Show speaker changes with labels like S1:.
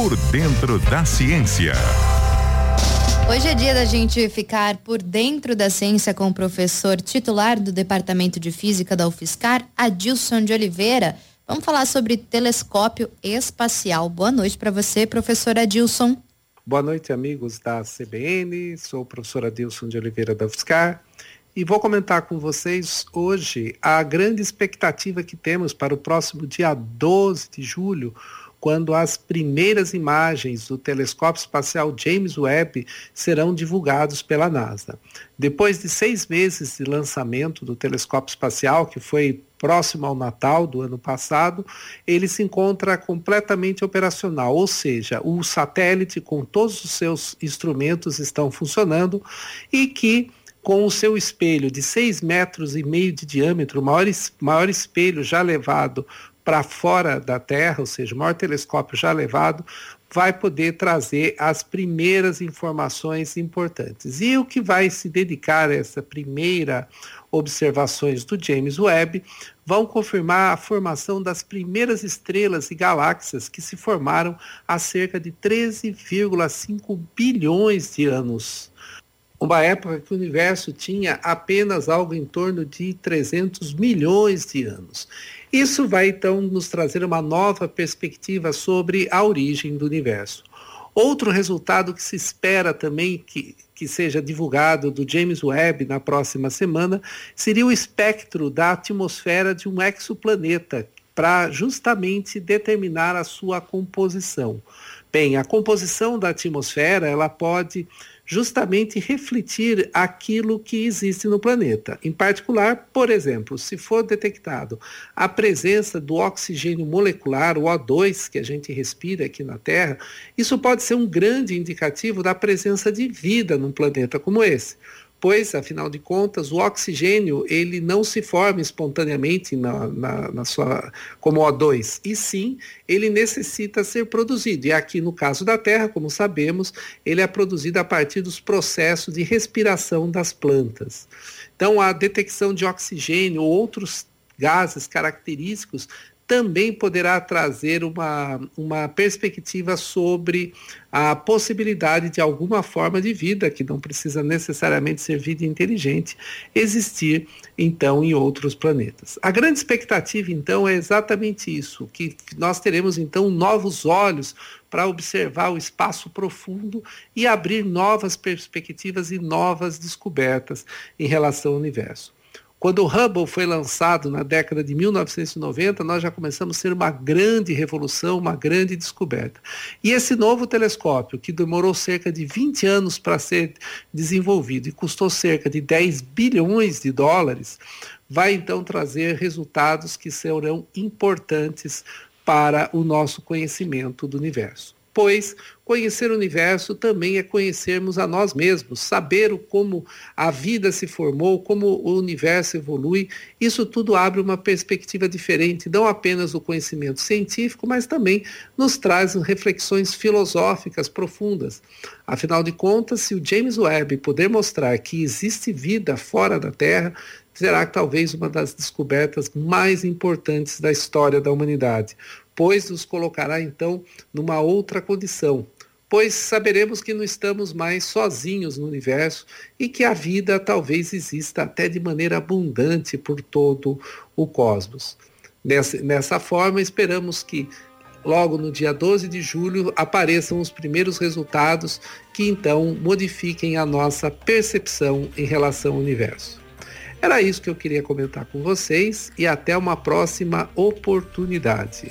S1: Por Dentro da Ciência.
S2: Hoje é dia da gente ficar por dentro da ciência com o professor titular do Departamento de Física da UFSCar, Adilson de Oliveira. Vamos falar sobre telescópio espacial. Boa noite para você, professor Adilson.
S3: Boa noite, amigos da CBN. Sou o professor Adilson de Oliveira da UFSCar e vou comentar com vocês hoje a grande expectativa que temos para o próximo dia 12 de julho, quando as primeiras imagens do telescópio espacial James Webb serão divulgados pela NASA. Depois de seis meses de lançamento do telescópio espacial, que foi próximo ao Natal do ano passado, ele se encontra completamente operacional, ou seja, o satélite com todos os seus instrumentos estão funcionando e que com o seu espelho de 6 metros e meio de diâmetro, o maior, maior espelho já levado para fora da Terra, ou seja, o maior telescópio já levado, vai poder trazer as primeiras informações importantes. E o que vai se dedicar a essa primeira observações do James Webb vão confirmar a formação das primeiras estrelas e galáxias que se formaram há cerca de 13,5 bilhões de anos uma época que o universo tinha apenas algo em torno de 300 milhões de anos. Isso vai então nos trazer uma nova perspectiva sobre a origem do universo. Outro resultado que se espera também que, que seja divulgado do James Webb na próxima semana seria o espectro da atmosfera de um exoplaneta, para justamente determinar a sua composição. Bem, a composição da atmosfera ela pode justamente refletir aquilo que existe no planeta. Em particular, por exemplo, se for detectado a presença do oxigênio molecular, o O2, que a gente respira aqui na Terra, isso pode ser um grande indicativo da presença de vida num planeta como esse pois, afinal de contas, o oxigênio ele não se forma espontaneamente na, na, na, sua, como O2, e sim ele necessita ser produzido. E aqui no caso da Terra, como sabemos, ele é produzido a partir dos processos de respiração das plantas. Então, a detecção de oxigênio ou outros gases característicos também poderá trazer uma, uma perspectiva sobre a possibilidade de alguma forma de vida, que não precisa necessariamente ser vida inteligente, existir então em outros planetas. A grande expectativa então é exatamente isso, que nós teremos então novos olhos para observar o espaço profundo e abrir novas perspectivas e novas descobertas em relação ao universo. Quando o Hubble foi lançado na década de 1990, nós já começamos a ter uma grande revolução, uma grande descoberta. E esse novo telescópio, que demorou cerca de 20 anos para ser desenvolvido e custou cerca de 10 bilhões de dólares, vai então trazer resultados que serão importantes para o nosso conhecimento do universo pois conhecer o universo também é conhecermos a nós mesmos, saber como a vida se formou, como o universo evolui. Isso tudo abre uma perspectiva diferente, não apenas do conhecimento científico, mas também nos traz reflexões filosóficas profundas. Afinal de contas, se o James Webb puder mostrar que existe vida fora da Terra, será talvez uma das descobertas mais importantes da história da humanidade pois nos colocará então numa outra condição, pois saberemos que não estamos mais sozinhos no universo e que a vida talvez exista até de maneira abundante por todo o cosmos. Nessa, nessa forma, esperamos que logo no dia 12 de julho apareçam os primeiros resultados que então modifiquem a nossa percepção em relação ao universo. Era isso que eu queria comentar com vocês e até uma próxima oportunidade.